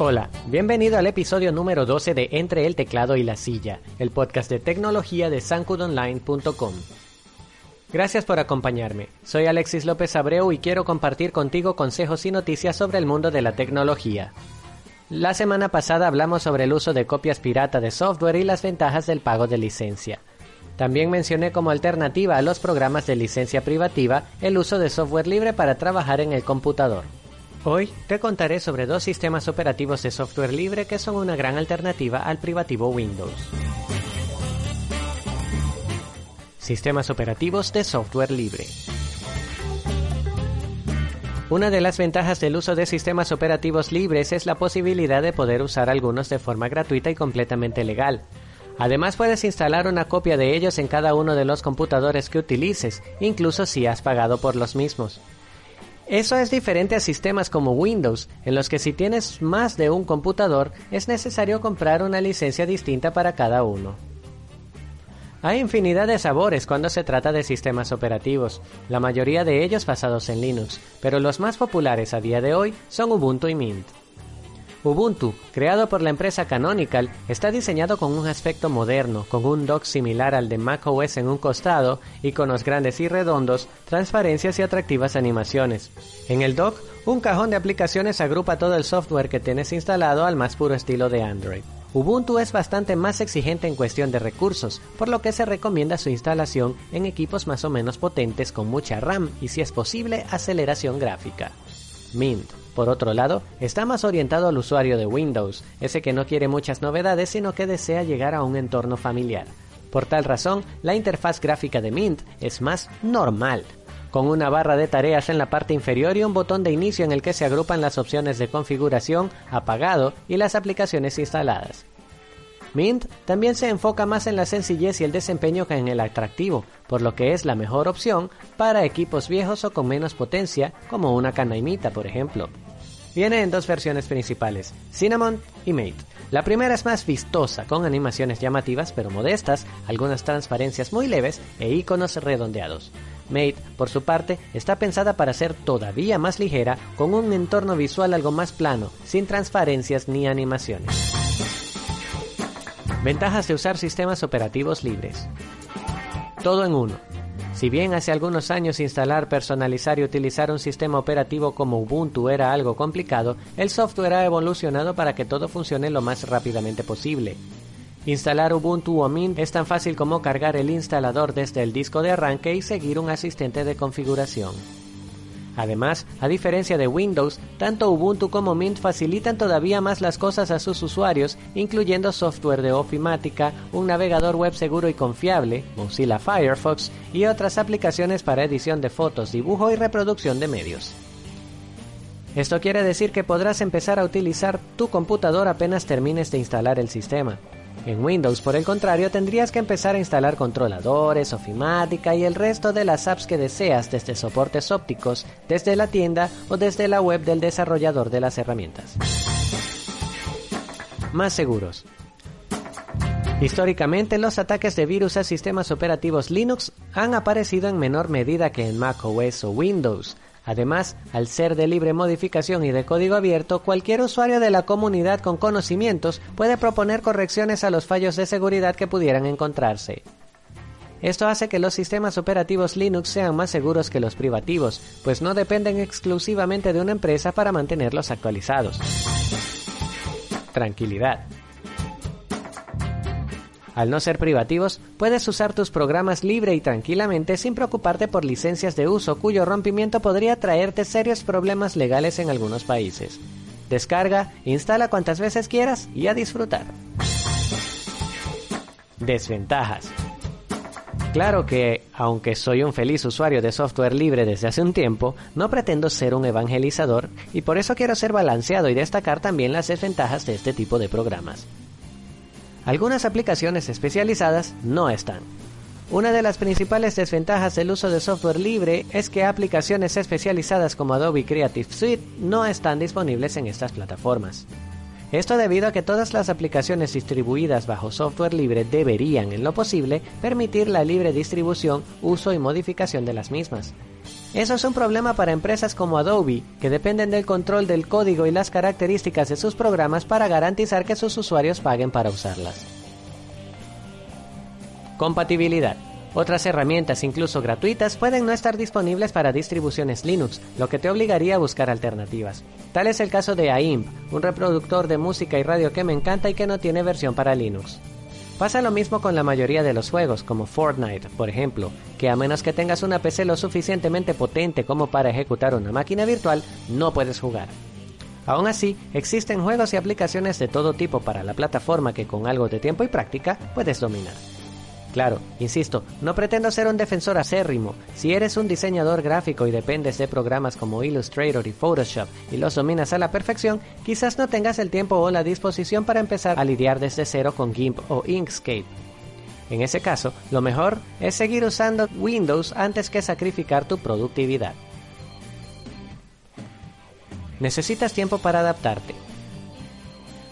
Hola, bienvenido al episodio número 12 de Entre el teclado y la silla, el podcast de tecnología de sancudonline.com. Gracias por acompañarme. Soy Alexis López Abreu y quiero compartir contigo consejos y noticias sobre el mundo de la tecnología. La semana pasada hablamos sobre el uso de copias pirata de software y las ventajas del pago de licencia. También mencioné como alternativa a los programas de licencia privativa el uso de software libre para trabajar en el computador. Hoy te contaré sobre dos sistemas operativos de software libre que son una gran alternativa al privativo Windows. Sistemas operativos de software libre. Una de las ventajas del uso de sistemas operativos libres es la posibilidad de poder usar algunos de forma gratuita y completamente legal. Además puedes instalar una copia de ellos en cada uno de los computadores que utilices, incluso si has pagado por los mismos. Eso es diferente a sistemas como Windows, en los que si tienes más de un computador es necesario comprar una licencia distinta para cada uno. Hay infinidad de sabores cuando se trata de sistemas operativos, la mayoría de ellos basados en Linux, pero los más populares a día de hoy son Ubuntu y Mint. Ubuntu, creado por la empresa Canonical, está diseñado con un aspecto moderno, con un dock similar al de macOS en un costado, iconos grandes y redondos, transparencias y atractivas animaciones. En el dock, un cajón de aplicaciones agrupa todo el software que tienes instalado al más puro estilo de Android. Ubuntu es bastante más exigente en cuestión de recursos, por lo que se recomienda su instalación en equipos más o menos potentes con mucha RAM y si es posible aceleración gráfica. Mint por otro lado, está más orientado al usuario de Windows, ese que no quiere muchas novedades sino que desea llegar a un entorno familiar. Por tal razón, la interfaz gráfica de Mint es más normal, con una barra de tareas en la parte inferior y un botón de inicio en el que se agrupan las opciones de configuración, apagado y las aplicaciones instaladas. Mint también se enfoca más en la sencillez y el desempeño que en el atractivo, por lo que es la mejor opción para equipos viejos o con menos potencia, como una canaimita, por ejemplo. Viene en dos versiones principales, Cinnamon y Mate. La primera es más vistosa, con animaciones llamativas pero modestas, algunas transparencias muy leves e iconos redondeados. Mate, por su parte, está pensada para ser todavía más ligera, con un entorno visual algo más plano, sin transparencias ni animaciones. Ventajas de usar sistemas operativos libres. Todo en uno. Si bien hace algunos años instalar, personalizar y utilizar un sistema operativo como Ubuntu era algo complicado, el software ha evolucionado para que todo funcione lo más rápidamente posible. Instalar Ubuntu o Mint es tan fácil como cargar el instalador desde el disco de arranque y seguir un asistente de configuración. Además, a diferencia de Windows, tanto Ubuntu como Mint facilitan todavía más las cosas a sus usuarios, incluyendo software de ofimática, un navegador web seguro y confiable, Mozilla Firefox y otras aplicaciones para edición de fotos, dibujo y reproducción de medios. Esto quiere decir que podrás empezar a utilizar tu computador apenas termines de instalar el sistema. En Windows, por el contrario, tendrías que empezar a instalar controladores, ofimática y el resto de las apps que deseas desde soportes ópticos, desde la tienda o desde la web del desarrollador de las herramientas. Más seguros. Históricamente, los ataques de virus a sistemas operativos Linux han aparecido en menor medida que en macOS o Windows, Además, al ser de libre modificación y de código abierto, cualquier usuario de la comunidad con conocimientos puede proponer correcciones a los fallos de seguridad que pudieran encontrarse. Esto hace que los sistemas operativos Linux sean más seguros que los privativos, pues no dependen exclusivamente de una empresa para mantenerlos actualizados. Tranquilidad. Al no ser privativos, puedes usar tus programas libre y tranquilamente sin preocuparte por licencias de uso cuyo rompimiento podría traerte serios problemas legales en algunos países. Descarga, instala cuantas veces quieras y a disfrutar. Desventajas. Claro que, aunque soy un feliz usuario de software libre desde hace un tiempo, no pretendo ser un evangelizador y por eso quiero ser balanceado y destacar también las desventajas de este tipo de programas. Algunas aplicaciones especializadas no están. Una de las principales desventajas del uso de software libre es que aplicaciones especializadas como Adobe Creative Suite no están disponibles en estas plataformas. Esto debido a que todas las aplicaciones distribuidas bajo software libre deberían, en lo posible, permitir la libre distribución, uso y modificación de las mismas. Eso es un problema para empresas como Adobe, que dependen del control del código y las características de sus programas para garantizar que sus usuarios paguen para usarlas. Compatibilidad. Otras herramientas, incluso gratuitas, pueden no estar disponibles para distribuciones Linux, lo que te obligaría a buscar alternativas. Tal es el caso de AIMP, un reproductor de música y radio que me encanta y que no tiene versión para Linux. Pasa lo mismo con la mayoría de los juegos, como Fortnite, por ejemplo, que a menos que tengas una PC lo suficientemente potente como para ejecutar una máquina virtual, no puedes jugar. Aún así, existen juegos y aplicaciones de todo tipo para la plataforma que con algo de tiempo y práctica puedes dominar. Claro, insisto, no pretendo ser un defensor acérrimo. Si eres un diseñador gráfico y dependes de programas como Illustrator y Photoshop y los dominas a la perfección, quizás no tengas el tiempo o la disposición para empezar a lidiar desde cero con GIMP o Inkscape. En ese caso, lo mejor es seguir usando Windows antes que sacrificar tu productividad. Necesitas tiempo para adaptarte.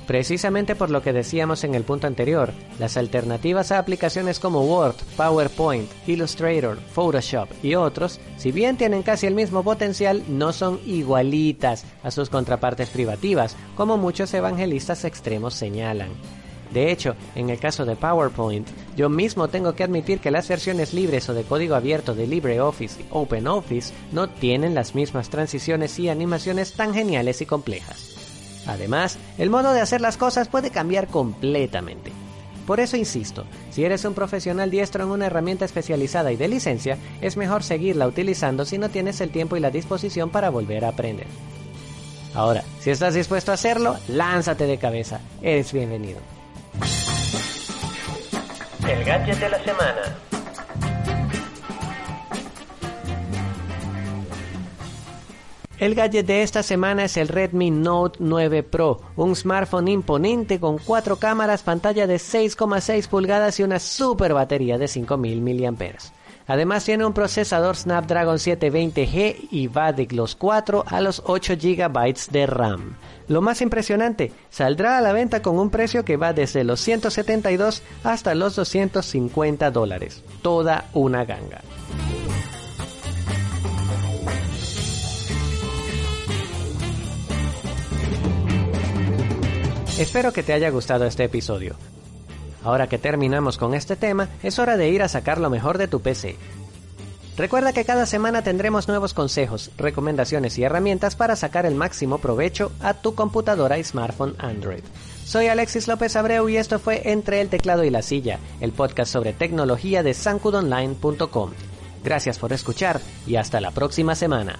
Precisamente por lo que decíamos en el punto anterior, las alternativas a aplicaciones como Word, PowerPoint, Illustrator, Photoshop y otros, si bien tienen casi el mismo potencial, no son igualitas a sus contrapartes privativas, como muchos evangelistas extremos señalan. De hecho, en el caso de PowerPoint, yo mismo tengo que admitir que las versiones libres o de código abierto de LibreOffice y OpenOffice no tienen las mismas transiciones y animaciones tan geniales y complejas. Además, el modo de hacer las cosas puede cambiar completamente. Por eso insisto, si eres un profesional diestro en una herramienta especializada y de licencia, es mejor seguirla utilizando si no tienes el tiempo y la disposición para volver a aprender. Ahora, si estás dispuesto a hacerlo, lánzate de cabeza. Eres bienvenido. El gadget de la semana. El gadget de esta semana es el Redmi Note 9 Pro, un smartphone imponente con cuatro cámaras, pantalla de 6,6 pulgadas y una super batería de 5000 mAh. Además tiene un procesador Snapdragon 720G y va de los 4 a los 8 GB de RAM. Lo más impresionante, saldrá a la venta con un precio que va desde los 172 hasta los 250 dólares. Toda una ganga. Espero que te haya gustado este episodio. Ahora que terminamos con este tema, es hora de ir a sacar lo mejor de tu PC. Recuerda que cada semana tendremos nuevos consejos, recomendaciones y herramientas para sacar el máximo provecho a tu computadora y smartphone Android. Soy Alexis López Abreu y esto fue Entre el teclado y la silla, el podcast sobre tecnología de sancudonline.com. Gracias por escuchar y hasta la próxima semana.